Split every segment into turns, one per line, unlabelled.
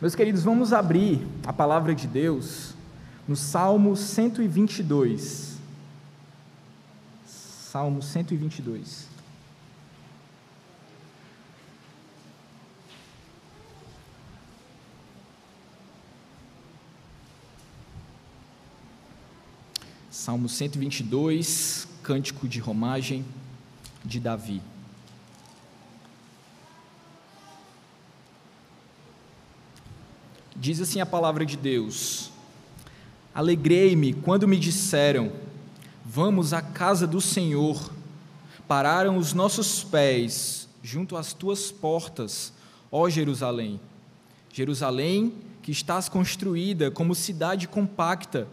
Meus queridos, vamos abrir a palavra de Deus no Salmo 122. Salmo 122. Salmo 122, cântico de romagem de Davi. Diz assim a palavra de Deus: Alegrei-me quando me disseram: Vamos à casa do Senhor. Pararam os nossos pés junto às tuas portas, ó Jerusalém. Jerusalém, que estás construída como cidade compacta,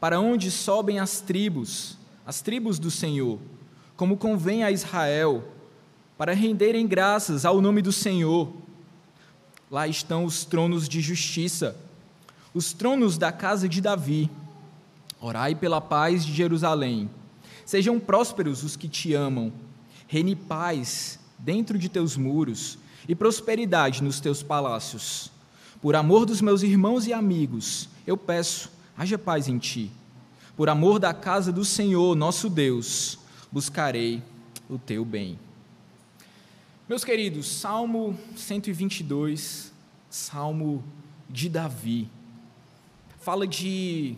para onde sobem as tribos, as tribos do Senhor, como convém a Israel, para renderem graças ao nome do Senhor Lá estão os tronos de justiça, os tronos da casa de Davi. Orai pela paz de Jerusalém. Sejam prósperos os que te amam. Reine paz dentro de teus muros e prosperidade nos teus palácios. Por amor dos meus irmãos e amigos, eu peço, haja paz em ti. Por amor da casa do Senhor, nosso Deus, buscarei o teu bem. Meus queridos, Salmo 122, Salmo de Davi, fala de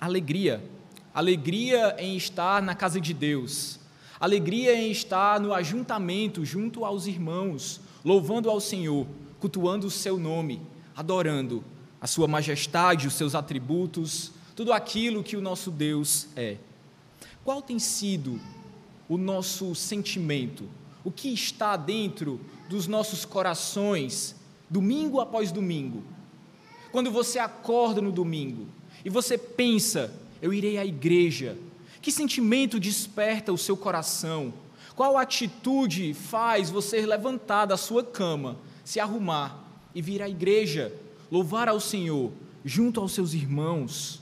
alegria, alegria em estar na casa de Deus, alegria em estar no ajuntamento junto aos irmãos, louvando ao Senhor, cultuando o seu nome, adorando a sua majestade, os seus atributos, tudo aquilo que o nosso Deus é. Qual tem sido o nosso sentimento? O que está dentro dos nossos corações, domingo após domingo. Quando você acorda no domingo e você pensa, eu irei à igreja, que sentimento desperta o seu coração? Qual atitude faz você levantar da sua cama, se arrumar e vir à igreja, louvar ao Senhor, junto aos seus irmãos?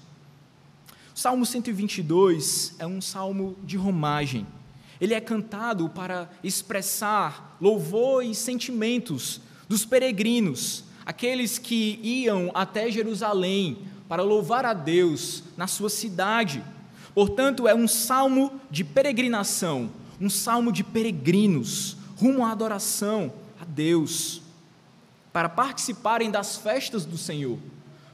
O Salmo 122 é um salmo de romagem ele é cantado para expressar louvor e sentimentos dos peregrinos, aqueles que iam até Jerusalém para louvar a Deus na sua cidade. Portanto, é um salmo de peregrinação, um salmo de peregrinos, rumo à adoração a Deus, para participarem das festas do Senhor,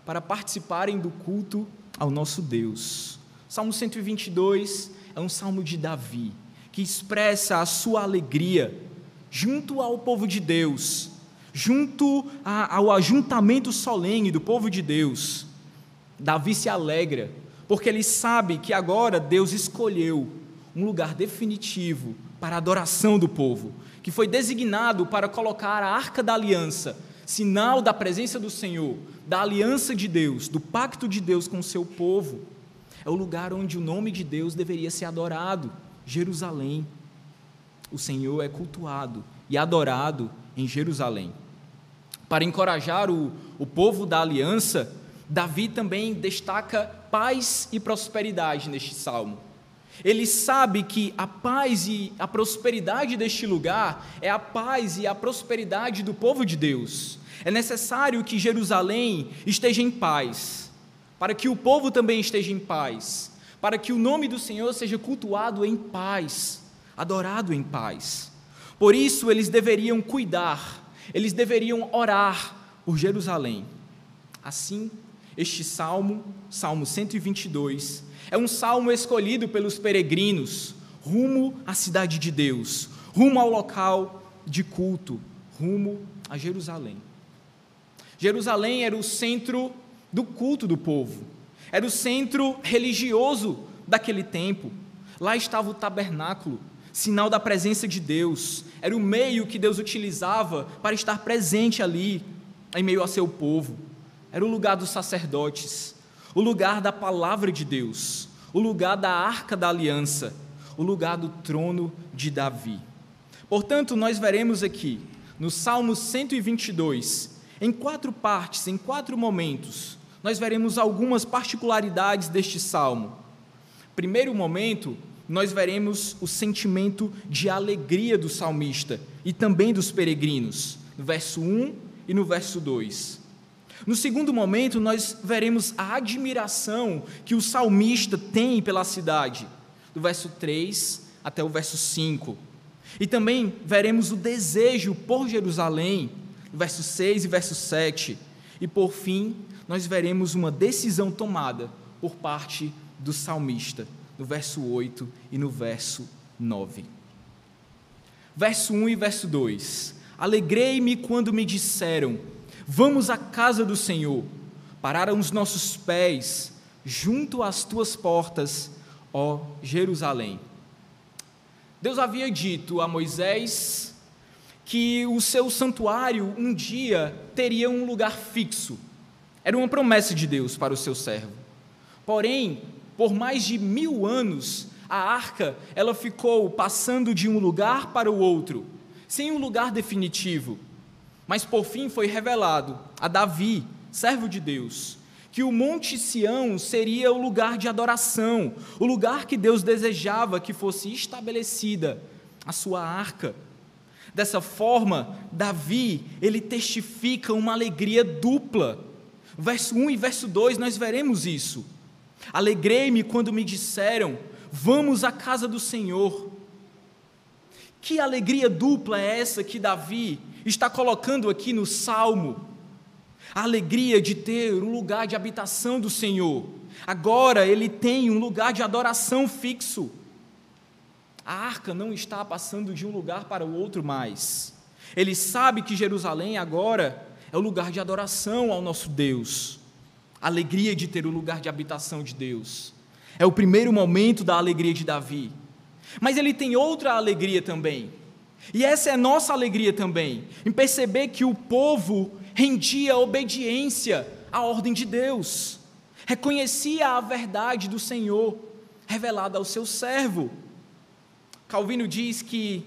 para participarem do culto ao nosso Deus. Salmo 122 é um salmo de Davi que expressa a sua alegria junto ao povo de Deus, junto a, ao ajuntamento solene do povo de Deus. Davi se alegra, porque ele sabe que agora Deus escolheu um lugar definitivo para a adoração do povo, que foi designado para colocar a arca da aliança, sinal da presença do Senhor, da aliança de Deus, do pacto de Deus com o seu povo. É o lugar onde o nome de Deus deveria ser adorado. Jerusalém. O Senhor é cultuado e adorado em Jerusalém. Para encorajar o, o povo da aliança, Davi também destaca paz e prosperidade neste salmo. Ele sabe que a paz e a prosperidade deste lugar é a paz e a prosperidade do povo de Deus. É necessário que Jerusalém esteja em paz, para que o povo também esteja em paz, para que o nome do Senhor seja cultuado em paz, adorado em paz. Por isso eles deveriam cuidar, eles deveriam orar por Jerusalém. Assim, este salmo, Salmo 122, é um salmo escolhido pelos peregrinos rumo à cidade de Deus, rumo ao local de culto, rumo a Jerusalém. Jerusalém era o centro do culto do povo era o centro religioso daquele tempo. Lá estava o tabernáculo, sinal da presença de Deus. Era o meio que Deus utilizava para estar presente ali, em meio a seu povo. Era o lugar dos sacerdotes, o lugar da palavra de Deus, o lugar da arca da aliança, o lugar do trono de Davi. Portanto, nós veremos aqui, no Salmo 122, em quatro partes, em quatro momentos, nós veremos algumas particularidades deste salmo. Primeiro momento, nós veremos o sentimento de alegria do salmista e também dos peregrinos, no verso 1 e no verso 2. No segundo momento, nós veremos a admiração que o salmista tem pela cidade, do verso 3 até o verso 5. E também veremos o desejo por Jerusalém, verso 6 e verso 7. E por fim, nós veremos uma decisão tomada por parte do salmista, no verso 8 e no verso 9. Verso 1 e verso 2: Alegrei-me quando me disseram: Vamos à casa do Senhor. Pararam os nossos pés junto às tuas portas, ó Jerusalém. Deus havia dito a Moisés que o seu santuário um dia teria um lugar fixo. Era uma promessa de Deus para o seu servo. Porém, por mais de mil anos, a arca ela ficou passando de um lugar para o outro, sem um lugar definitivo. Mas por fim foi revelado a Davi, servo de Deus, que o Monte Sião seria o lugar de adoração, o lugar que Deus desejava que fosse estabelecida a sua arca. Dessa forma, Davi, ele testifica uma alegria dupla. Verso 1 e verso 2 nós veremos isso. Alegrei-me quando me disseram: Vamos à casa do Senhor. Que alegria dupla é essa que Davi está colocando aqui no salmo? a alegria de ter um lugar de habitação do Senhor. Agora ele tem um lugar de adoração fixo. A arca não está passando de um lugar para o outro mais. Ele sabe que Jerusalém agora é o lugar de adoração ao nosso Deus. A alegria de ter o lugar de habitação de Deus. É o primeiro momento da alegria de Davi. Mas ele tem outra alegria também. E essa é nossa alegria também, em perceber que o povo rendia obediência à ordem de Deus, reconhecia a verdade do Senhor revelada ao seu servo. Calvino diz que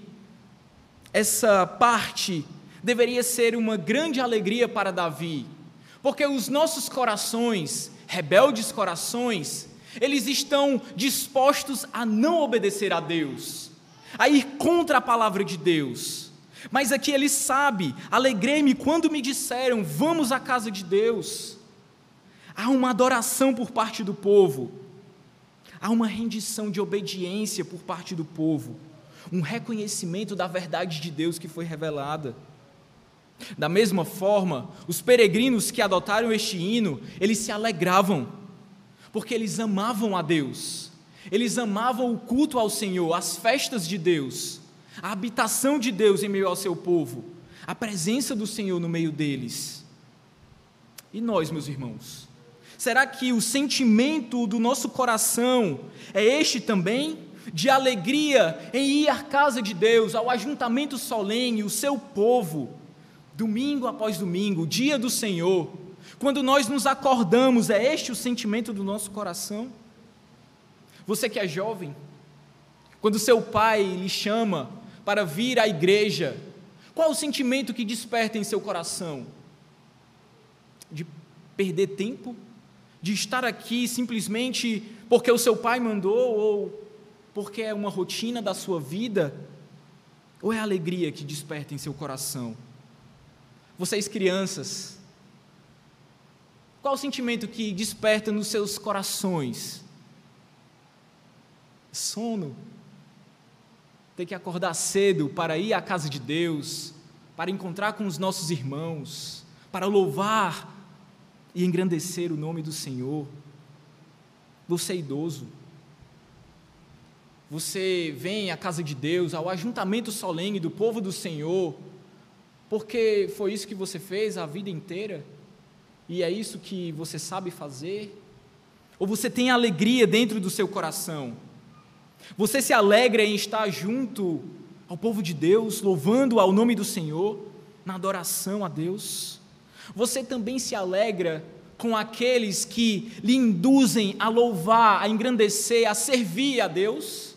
essa parte deveria ser uma grande alegria para Davi, porque os nossos corações, rebeldes corações, eles estão dispostos a não obedecer a Deus, a ir contra a palavra de Deus. Mas aqui ele sabe, alegrei-me quando me disseram, vamos à casa de Deus. Há uma adoração por parte do povo, há uma rendição de obediência por parte do povo, um reconhecimento da verdade de Deus que foi revelada. Da mesma forma, os peregrinos que adotaram este hino, eles se alegravam, porque eles amavam a Deus, eles amavam o culto ao Senhor, as festas de Deus a habitação de Deus em meio ao seu povo, a presença do Senhor no meio deles. E nós, meus irmãos? Será que o sentimento do nosso coração é este também? De alegria em ir à casa de Deus, ao ajuntamento solene, o seu povo, domingo após domingo, dia do Senhor, quando nós nos acordamos, é este o sentimento do nosso coração? Você que é jovem, quando seu pai lhe chama para vir à igreja, qual o sentimento que desperta em seu coração? De perder tempo? De estar aqui simplesmente porque o seu pai mandou ou porque é uma rotina da sua vida? Ou é a alegria que desperta em seu coração? Vocês crianças, qual o sentimento que desperta nos seus corações? Sono, ter que acordar cedo para ir à casa de Deus, para encontrar com os nossos irmãos, para louvar e engrandecer o nome do Senhor. Você é idoso. Você vem à casa de Deus, ao ajuntamento solene do povo do Senhor, porque foi isso que você fez a vida inteira e é isso que você sabe fazer? Ou você tem alegria dentro do seu coração? Você se alegra em estar junto ao povo de Deus, louvando ao nome do Senhor, na adoração a Deus? Você também se alegra com aqueles que lhe induzem a louvar, a engrandecer, a servir a Deus?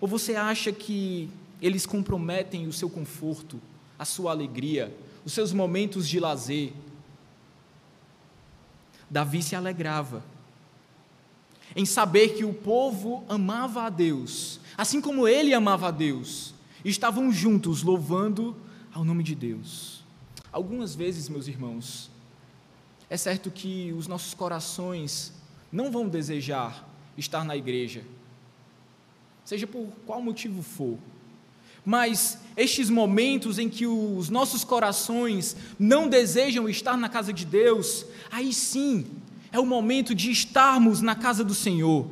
Ou você acha que eles comprometem o seu conforto, a sua alegria, os seus momentos de lazer? Davi se alegrava em saber que o povo amava a Deus, assim como ele amava a Deus, e estavam juntos louvando ao nome de Deus. Algumas vezes, meus irmãos, é certo que os nossos corações não vão desejar estar na igreja, seja por qual motivo for. Mas estes momentos em que os nossos corações não desejam estar na casa de Deus, aí sim é o momento de estarmos na casa do Senhor.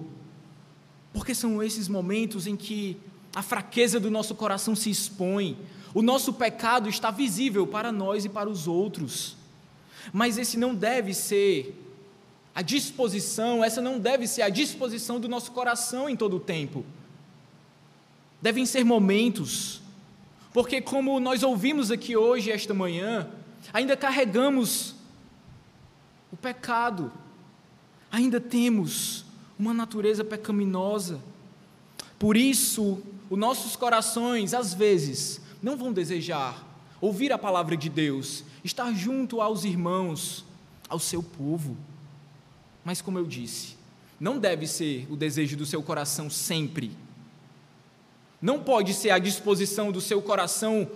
Porque são esses momentos em que a fraqueza do nosso coração se expõe, o nosso pecado está visível para nós e para os outros. Mas esse não deve ser a disposição, essa não deve ser a disposição do nosso coração em todo o tempo. Devem ser momentos, porque, como nós ouvimos aqui hoje, esta manhã, ainda carregamos o pecado, ainda temos uma natureza pecaminosa. Por isso, os nossos corações, às vezes, não vão desejar ouvir a palavra de Deus, estar junto aos irmãos, ao seu povo. Mas, como eu disse, não deve ser o desejo do seu coração sempre. Não pode ser a disposição do seu coração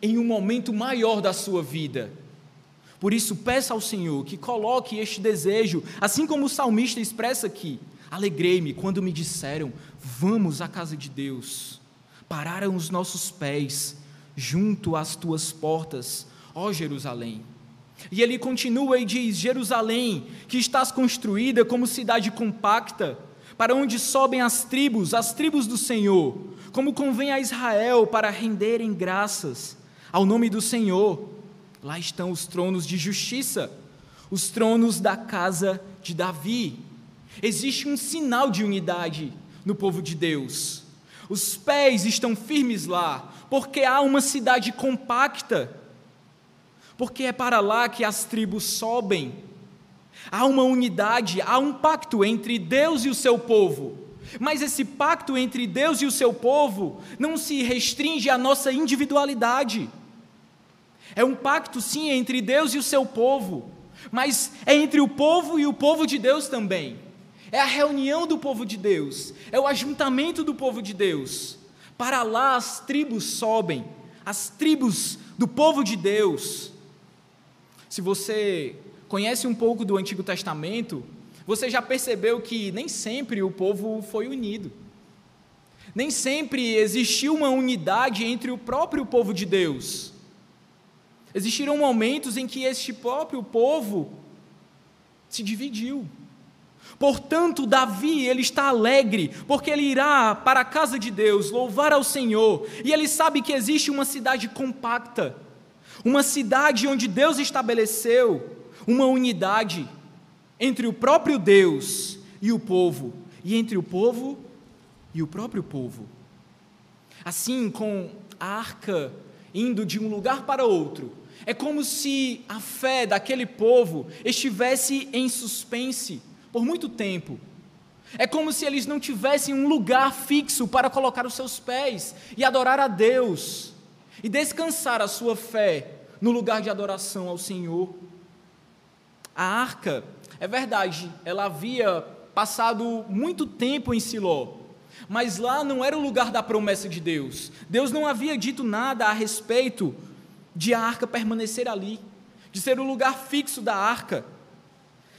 em um momento maior da sua vida. Por isso, peça ao Senhor que coloque este desejo, assim como o salmista expressa aqui. Alegrei-me quando me disseram: Vamos à casa de Deus. Pararam os nossos pés junto às tuas portas, ó Jerusalém. E ele continua e diz: Jerusalém, que estás construída como cidade compacta, para onde sobem as tribos, as tribos do Senhor, como convém a Israel para renderem graças ao nome do Senhor. Lá estão os tronos de justiça, os tronos da casa de Davi. Existe um sinal de unidade no povo de Deus. Os pés estão firmes lá, porque há uma cidade compacta, porque é para lá que as tribos sobem. Há uma unidade, há um pacto entre Deus e o seu povo. Mas esse pacto entre Deus e o seu povo não se restringe à nossa individualidade. É um pacto, sim, entre Deus e o seu povo, mas é entre o povo e o povo de Deus também. É a reunião do povo de Deus, é o ajuntamento do povo de Deus. Para lá as tribos sobem, as tribos do povo de Deus. Se você conhece um pouco do Antigo Testamento, você já percebeu que nem sempre o povo foi unido. Nem sempre existiu uma unidade entre o próprio povo de Deus. Existiram momentos em que este próprio povo se dividiu. Portanto, Davi, ele está alegre, porque ele irá para a casa de Deus louvar ao Senhor, e ele sabe que existe uma cidade compacta, uma cidade onde Deus estabeleceu uma unidade entre o próprio Deus e o povo, e entre o povo e o próprio povo. Assim, com a arca indo de um lugar para outro, é como se a fé daquele povo estivesse em suspense por muito tempo. É como se eles não tivessem um lugar fixo para colocar os seus pés e adorar a Deus e descansar a sua fé no lugar de adoração ao Senhor. A arca é verdade, ela havia passado muito tempo em Siló, mas lá não era o lugar da promessa de Deus. Deus não havia dito nada a respeito de a arca permanecer ali, de ser o lugar fixo da arca.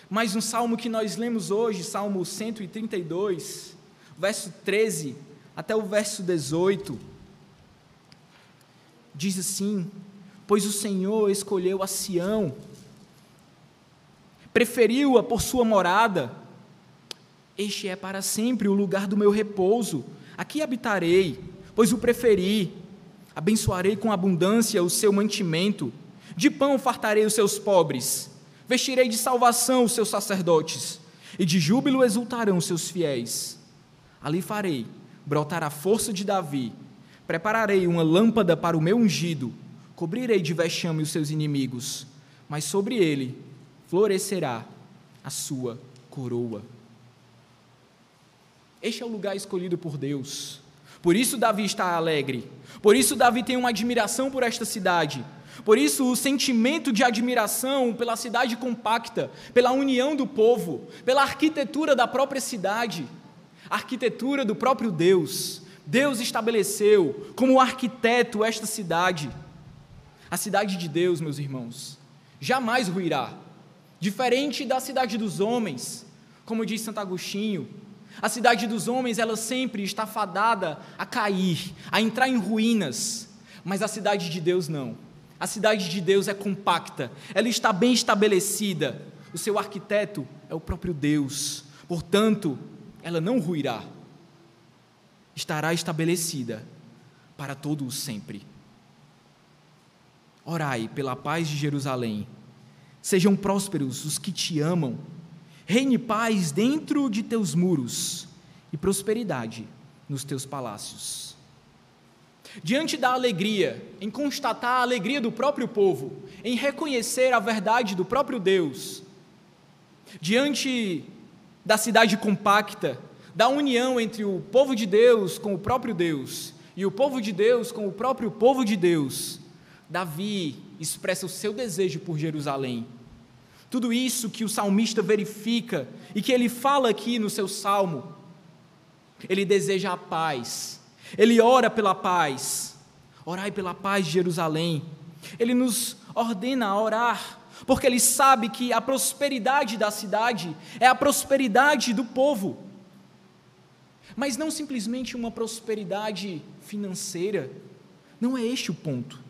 Mas no salmo que nós lemos hoje, Salmo 132, verso 13 até o verso 18, diz assim: Pois o Senhor escolheu a Sião preferiu-a por sua morada. Este é para sempre o lugar do meu repouso. Aqui habitarei, pois o preferi. Abençoarei com abundância o seu mantimento. De pão fartarei os seus pobres. Vestirei de salvação os seus sacerdotes. E de júbilo exultarão os seus fiéis. Ali farei brotar a força de Davi. Prepararei uma lâmpada para o meu ungido. Cobrirei de vexame os seus inimigos. Mas sobre ele florescerá a sua coroa. Este é o lugar escolhido por Deus. Por isso Davi está alegre. Por isso Davi tem uma admiração por esta cidade. Por isso o sentimento de admiração pela cidade compacta, pela união do povo, pela arquitetura da própria cidade, arquitetura do próprio Deus. Deus estabeleceu como arquiteto esta cidade. A cidade de Deus, meus irmãos, jamais ruirá Diferente da cidade dos homens, como diz Santo Agostinho, a cidade dos homens ela sempre está fadada a cair, a entrar em ruínas, mas a cidade de Deus não. A cidade de Deus é compacta, ela está bem estabelecida. O seu arquiteto é o próprio Deus. Portanto, ela não ruirá. Estará estabelecida para todo o sempre. Orai pela paz de Jerusalém. Sejam prósperos os que te amam. Reine paz dentro de teus muros e prosperidade nos teus palácios. Diante da alegria, em constatar a alegria do próprio povo, em reconhecer a verdade do próprio Deus, diante da cidade compacta, da união entre o povo de Deus com o próprio Deus e o povo de Deus com o próprio povo de Deus, Davi expressa o seu desejo por Jerusalém. Tudo isso que o salmista verifica e que ele fala aqui no seu salmo, ele deseja a paz, ele ora pela paz, orai pela paz de Jerusalém. Ele nos ordena a orar, porque ele sabe que a prosperidade da cidade é a prosperidade do povo. Mas não simplesmente uma prosperidade financeira, não é este o ponto.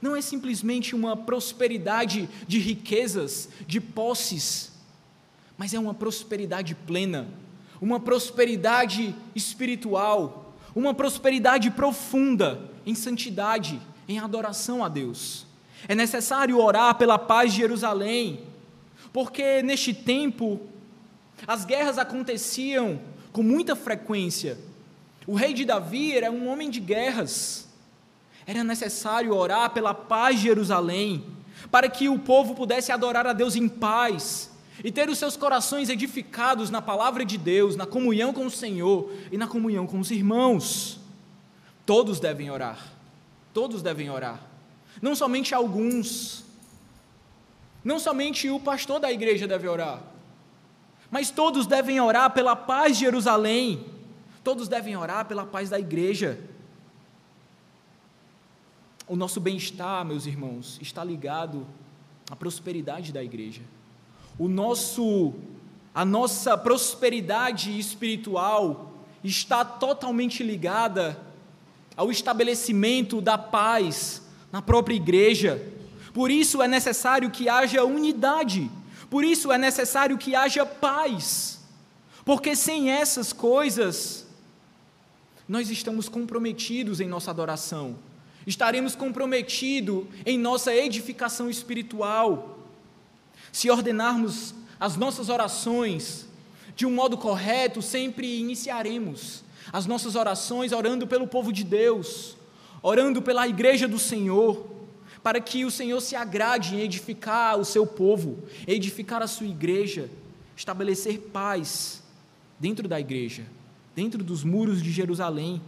Não é simplesmente uma prosperidade de riquezas, de posses, mas é uma prosperidade plena, uma prosperidade espiritual, uma prosperidade profunda em santidade, em adoração a Deus. É necessário orar pela paz de Jerusalém, porque neste tempo as guerras aconteciam com muita frequência. O rei de Davi era um homem de guerras. Era necessário orar pela paz de Jerusalém, para que o povo pudesse adorar a Deus em paz e ter os seus corações edificados na palavra de Deus, na comunhão com o Senhor e na comunhão com os irmãos. Todos devem orar, todos devem orar, não somente alguns, não somente o pastor da igreja deve orar, mas todos devem orar pela paz de Jerusalém, todos devem orar pela paz da igreja. O nosso bem-estar, meus irmãos, está ligado à prosperidade da igreja. O nosso a nossa prosperidade espiritual está totalmente ligada ao estabelecimento da paz na própria igreja. Por isso é necessário que haja unidade. Por isso é necessário que haja paz. Porque sem essas coisas nós estamos comprometidos em nossa adoração estaremos comprometidos em nossa edificação espiritual. Se ordenarmos as nossas orações de um modo correto, sempre iniciaremos as nossas orações orando pelo povo de Deus, orando pela igreja do Senhor, para que o Senhor se agrade em edificar o seu povo, edificar a sua igreja, estabelecer paz dentro da igreja, dentro dos muros de Jerusalém.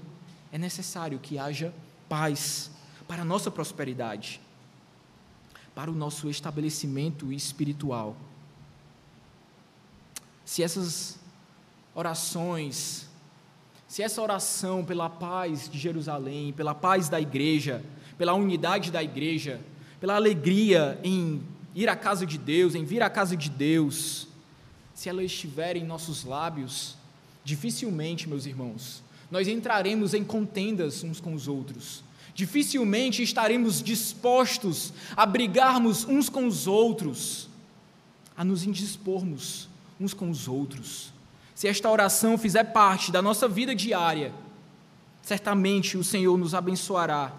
É necessário que haja paz para a nossa prosperidade, para o nosso estabelecimento espiritual. Se essas orações, se essa oração pela paz de Jerusalém, pela paz da igreja, pela unidade da igreja, pela alegria em ir à casa de Deus, em vir à casa de Deus, se ela estiver em nossos lábios, dificilmente, meus irmãos, nós entraremos em contendas uns com os outros. Dificilmente estaremos dispostos a brigarmos uns com os outros, a nos indispormos uns com os outros. Se esta oração fizer parte da nossa vida diária, certamente o Senhor nos abençoará,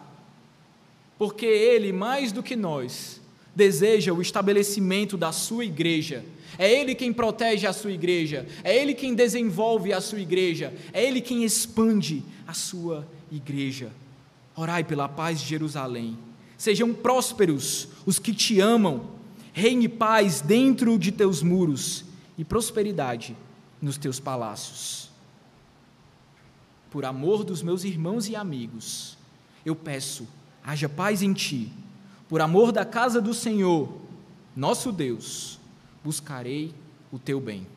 porque Ele, mais do que nós, deseja o estabelecimento da sua igreja é Ele quem protege a sua igreja, é Ele quem desenvolve a sua igreja, é Ele quem expande a sua igreja. Orai pela paz de Jerusalém. Sejam prósperos os que te amam, reine paz dentro de teus muros e prosperidade nos teus palácios. Por amor dos meus irmãos e amigos, eu peço, haja paz em ti. Por amor da casa do Senhor, nosso Deus, buscarei o teu bem.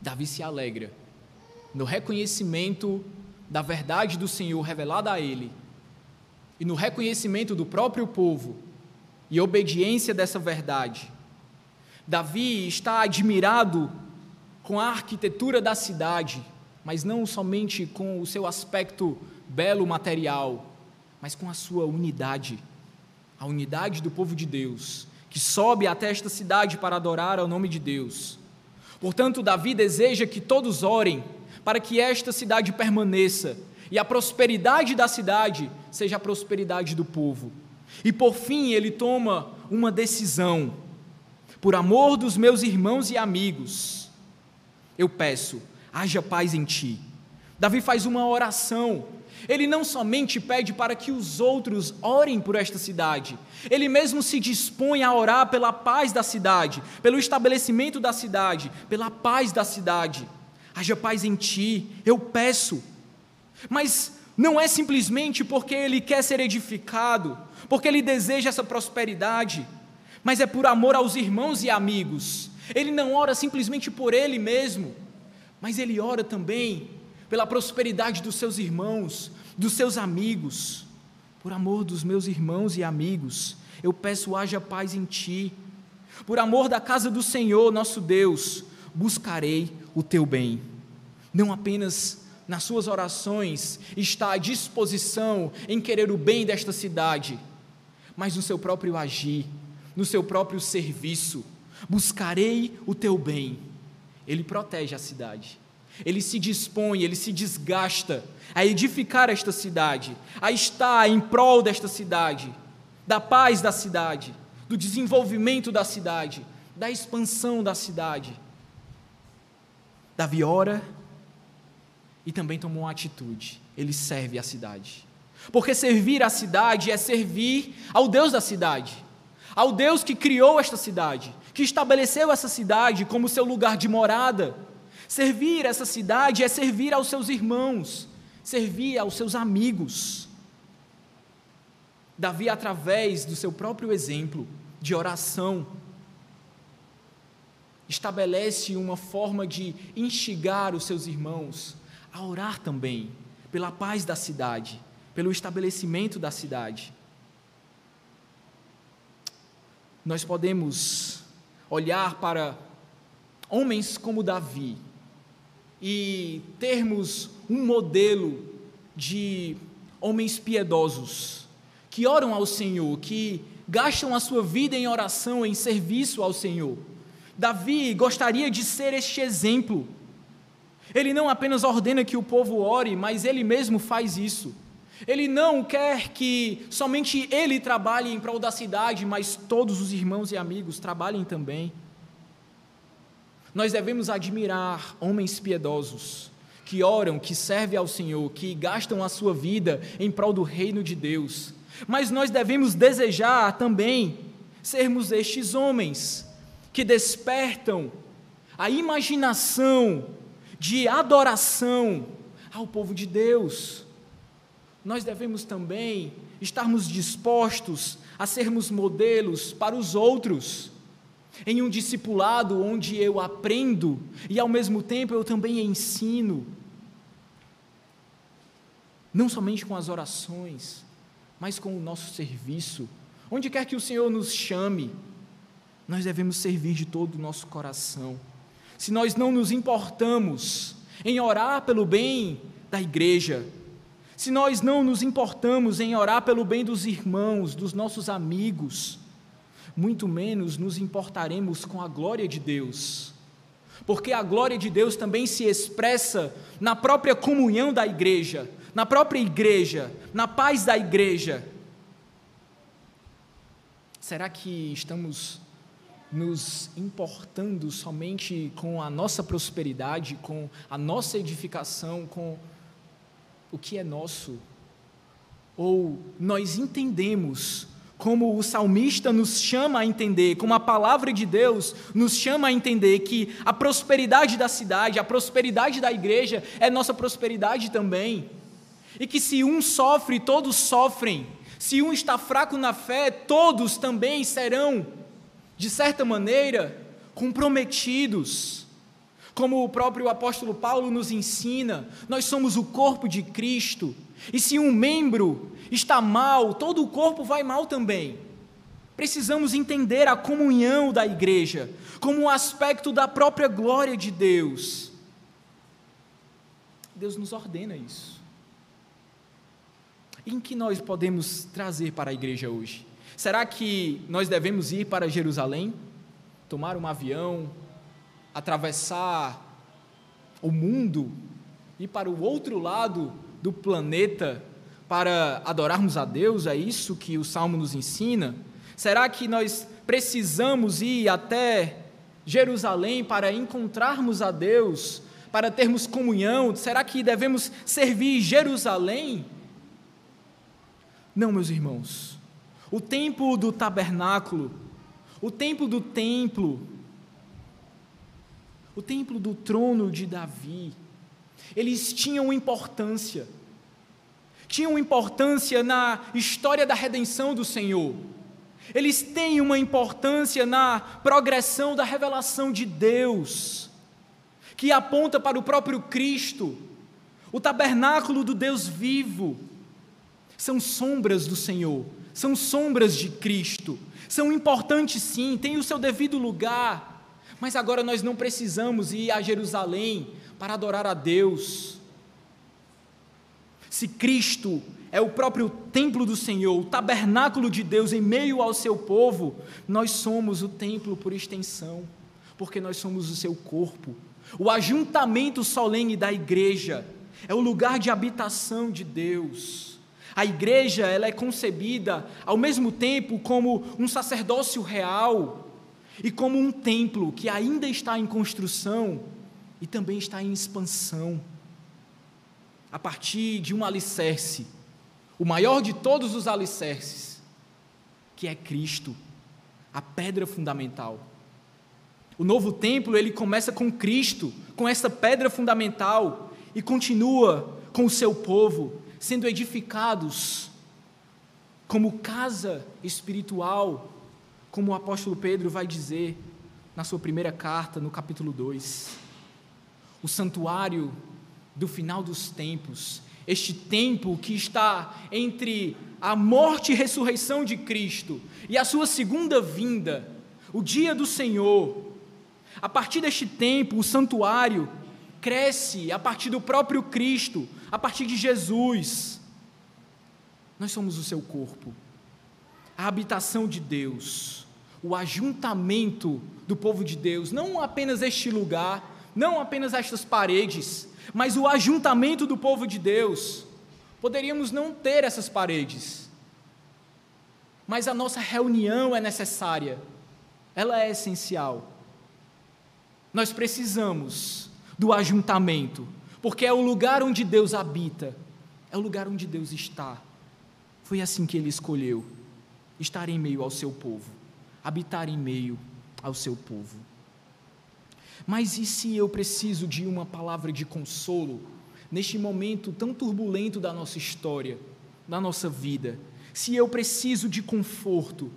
Davi se alegra no reconhecimento da verdade do Senhor revelada a ele e no reconhecimento do próprio povo e obediência dessa verdade. Davi está admirado com a arquitetura da cidade, mas não somente com o seu aspecto belo material, mas com a sua unidade, a unidade do povo de Deus, que sobe até esta cidade para adorar ao nome de Deus. Portanto, Davi deseja que todos orem para que esta cidade permaneça e a prosperidade da cidade seja a prosperidade do povo. E por fim, ele toma uma decisão. Por amor dos meus irmãos e amigos, eu peço, haja paz em ti. Davi faz uma oração. Ele não somente pede para que os outros orem por esta cidade, ele mesmo se dispõe a orar pela paz da cidade, pelo estabelecimento da cidade, pela paz da cidade. Haja paz em ti, eu peço. Mas não é simplesmente porque ele quer ser edificado, porque ele deseja essa prosperidade, mas é por amor aos irmãos e amigos. Ele não ora simplesmente por ele mesmo, mas ele ora também pela prosperidade dos seus irmãos, dos seus amigos. Por amor dos meus irmãos e amigos, eu peço haja paz em ti. Por amor da casa do Senhor, nosso Deus, buscarei o teu bem. Não apenas nas suas orações está à disposição em querer o bem desta cidade, mas no seu próprio agir, no seu próprio serviço. Buscarei o teu bem. Ele protege a cidade. Ele se dispõe, ele se desgasta a edificar esta cidade, a estar em prol desta cidade, da paz da cidade, do desenvolvimento da cidade, da expansão da cidade. Davi ora e também tomou uma atitude: ele serve a cidade. Porque servir a cidade é servir ao Deus da cidade, ao Deus que criou esta cidade, que estabeleceu essa cidade como seu lugar de morada. Servir essa cidade é servir aos seus irmãos, servir aos seus amigos. Davi, através do seu próprio exemplo de oração, estabelece uma forma de instigar os seus irmãos a orar também pela paz da cidade, pelo estabelecimento da cidade. Nós podemos olhar para homens como Davi e termos um modelo de homens piedosos que oram ao Senhor, que gastam a sua vida em oração, em serviço ao Senhor. Davi gostaria de ser este exemplo ele não apenas ordena que o povo ore, mas ele mesmo faz isso. Ele não quer que somente ele trabalhe em prol da cidade, mas todos os irmãos e amigos trabalhem também. Nós devemos admirar homens piedosos, que oram, que servem ao Senhor, que gastam a sua vida em prol do reino de Deus. Mas nós devemos desejar também sermos estes homens que despertam a imaginação de adoração ao povo de Deus. Nós devemos também estarmos dispostos a sermos modelos para os outros, em um discipulado onde eu aprendo e ao mesmo tempo eu também ensino. Não somente com as orações, mas com o nosso serviço. Onde quer que o Senhor nos chame, nós devemos servir de todo o nosso coração se nós não nos importamos em orar pelo bem da igreja, se nós não nos importamos em orar pelo bem dos irmãos, dos nossos amigos, muito menos nos importaremos com a glória de Deus. Porque a glória de Deus também se expressa na própria comunhão da igreja, na própria igreja, na paz da igreja. Será que estamos nos importando somente com a nossa prosperidade, com a nossa edificação, com o que é nosso? Ou nós entendemos como o salmista nos chama a entender, como a palavra de Deus nos chama a entender que a prosperidade da cidade, a prosperidade da igreja é nossa prosperidade também. E que se um sofre, todos sofrem. Se um está fraco na fé, todos também serão de certa maneira, comprometidos. Como o próprio apóstolo Paulo nos ensina, nós somos o corpo de Cristo, e se um membro está mal, todo o corpo vai mal também. Precisamos entender a comunhão da igreja como um aspecto da própria glória de Deus. Deus nos ordena isso. Em que nós podemos trazer para a igreja hoje? Será que nós devemos ir para Jerusalém? Tomar um avião? Atravessar o mundo? Ir para o outro lado do planeta para adorarmos a Deus? É isso que o Salmo nos ensina? Será que nós precisamos ir até Jerusalém para encontrarmos a Deus, para termos comunhão? Será que devemos servir Jerusalém? Não, meus irmãos. O templo do tabernáculo, o templo do templo, o templo do trono de Davi, eles tinham importância. Tinham importância na história da redenção do Senhor eles têm uma importância na progressão da revelação de Deus, que aponta para o próprio Cristo, o tabernáculo do Deus vivo. São sombras do Senhor, são sombras de Cristo, são importantes sim, têm o seu devido lugar, mas agora nós não precisamos ir a Jerusalém para adorar a Deus. Se Cristo é o próprio templo do Senhor, o tabernáculo de Deus em meio ao seu povo, nós somos o templo por extensão, porque nós somos o seu corpo. O ajuntamento solene da igreja é o lugar de habitação de Deus. A igreja ela é concebida ao mesmo tempo como um sacerdócio real e como um templo que ainda está em construção e também está em expansão. A partir de um alicerce o maior de todos os alicerces, que é Cristo, a pedra fundamental. O novo templo, ele começa com Cristo, com essa pedra fundamental e continua com o seu povo sendo edificados como casa espiritual, como o apóstolo Pedro vai dizer na sua primeira carta, no capítulo 2. O santuário do final dos tempos este tempo que está entre a morte e ressurreição de Cristo e a sua segunda vinda, o dia do Senhor. A partir deste tempo, o santuário cresce a partir do próprio Cristo, a partir de Jesus. Nós somos o seu corpo, a habitação de Deus, o ajuntamento do povo de Deus, não apenas este lugar, não apenas estas paredes, mas o ajuntamento do povo de Deus. Poderíamos não ter essas paredes, mas a nossa reunião é necessária, ela é essencial. Nós precisamos do ajuntamento, porque é o lugar onde Deus habita, é o lugar onde Deus está. Foi assim que ele escolheu estar em meio ao seu povo, habitar em meio ao seu povo. Mas e se eu preciso de uma palavra de consolo neste momento tão turbulento da nossa história, da nossa vida? Se eu preciso de conforto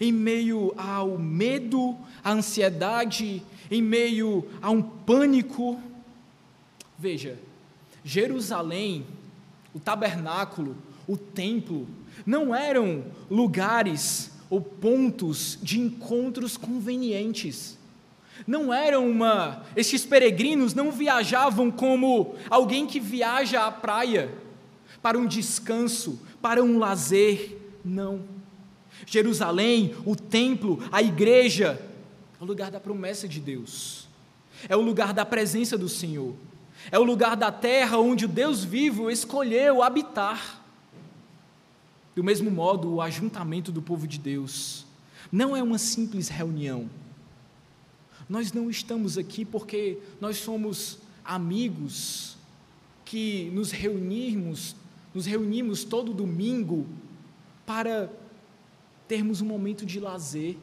em meio ao medo, à ansiedade, em meio a um pânico? Veja, Jerusalém, o tabernáculo, o templo, não eram lugares ou pontos de encontros convenientes não eram uma. Estes peregrinos não viajavam como alguém que viaja à praia para um descanso, para um lazer. Não. Jerusalém, o templo, a igreja, é o lugar da promessa de Deus, é o lugar da presença do Senhor, é o lugar da terra onde o Deus vivo escolheu habitar. Do mesmo modo, o ajuntamento do povo de Deus não é uma simples reunião nós não estamos aqui porque nós somos amigos que nos reunimos, nos reunimos todo domingo para termos um momento de lazer.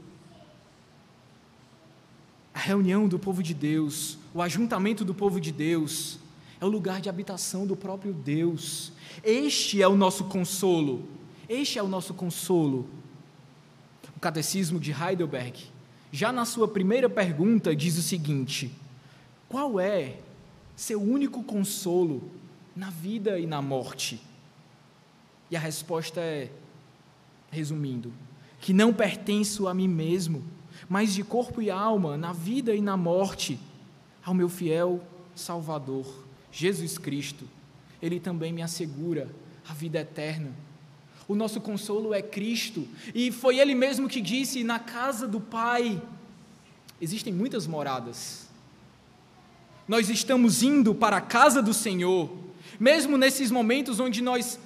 A reunião do povo de Deus, o ajuntamento do povo de Deus, é o lugar de habitação do próprio Deus. Este é o nosso consolo. Este é o nosso consolo. O Catecismo de Heidelberg já na sua primeira pergunta, diz o seguinte: qual é seu único consolo na vida e na morte? E a resposta é, resumindo, que não pertenço a mim mesmo, mas de corpo e alma, na vida e na morte, ao meu fiel Salvador, Jesus Cristo. Ele também me assegura a vida eterna. O nosso consolo é Cristo, e foi Ele mesmo que disse: na casa do Pai existem muitas moradas. Nós estamos indo para a casa do Senhor, mesmo nesses momentos onde nós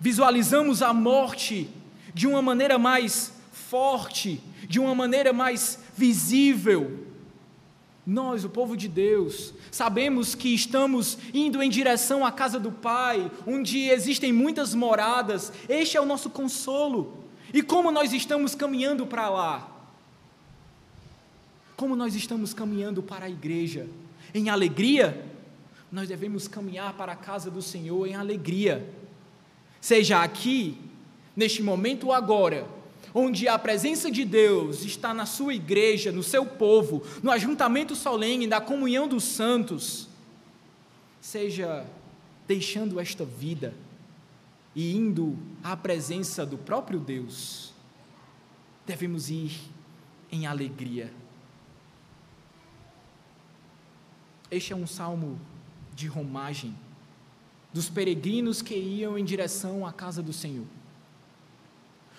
visualizamos a morte de uma maneira mais forte, de uma maneira mais visível. Nós, o povo de Deus, sabemos que estamos indo em direção à casa do Pai, onde existem muitas moradas, este é o nosso consolo. E como nós estamos caminhando para lá? Como nós estamos caminhando para a igreja? Em alegria? Nós devemos caminhar para a casa do Senhor em alegria. Seja aqui, neste momento ou agora, onde a presença de Deus está na sua igreja, no seu povo, no ajuntamento solene da comunhão dos santos, seja deixando esta vida e indo à presença do próprio Deus, devemos ir em alegria. Este é um salmo de romagem dos peregrinos que iam em direção à casa do Senhor.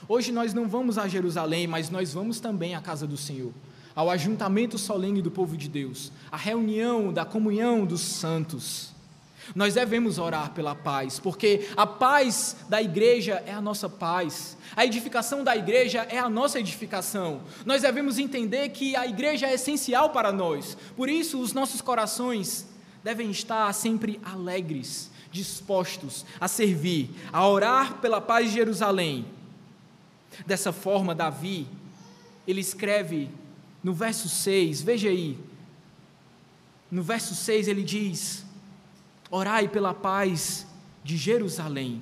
Hoje nós não vamos a Jerusalém, mas nós vamos também à casa do Senhor, ao ajuntamento solene do povo de Deus, à reunião da comunhão dos santos. Nós devemos orar pela paz, porque a paz da igreja é a nossa paz, a edificação da igreja é a nossa edificação. Nós devemos entender que a igreja é essencial para nós, por isso os nossos corações devem estar sempre alegres, dispostos a servir, a orar pela paz de Jerusalém Dessa forma, Davi, ele escreve no verso 6, veja aí, no verso 6 ele diz: Orai pela paz de Jerusalém.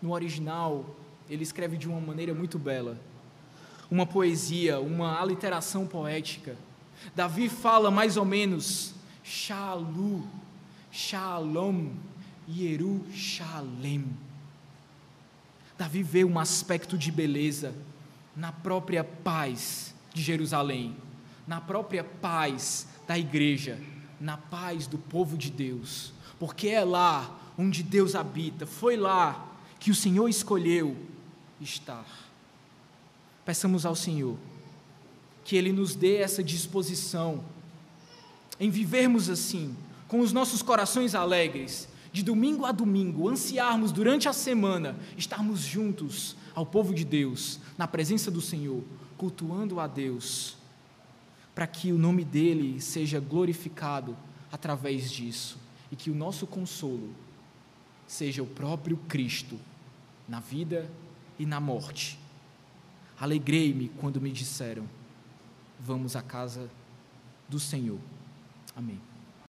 No original, ele escreve de uma maneira muito bela, uma poesia, uma aliteração poética. Davi fala mais ou menos: Shalu, Shalom, Yerushalem Davi vê um aspecto de beleza na própria paz de Jerusalém, na própria paz da igreja, na paz do povo de Deus, porque é lá onde Deus habita, foi lá que o Senhor escolheu estar. Peçamos ao Senhor que Ele nos dê essa disposição em vivermos assim, com os nossos corações alegres de domingo a domingo, ansiarmos durante a semana, estarmos juntos ao povo de Deus, na presença do Senhor, cultuando a Deus, para que o nome dele seja glorificado através disso e que o nosso consolo seja o próprio Cristo na vida e na morte. Alegrei-me quando me disseram: Vamos à casa do Senhor. Amém.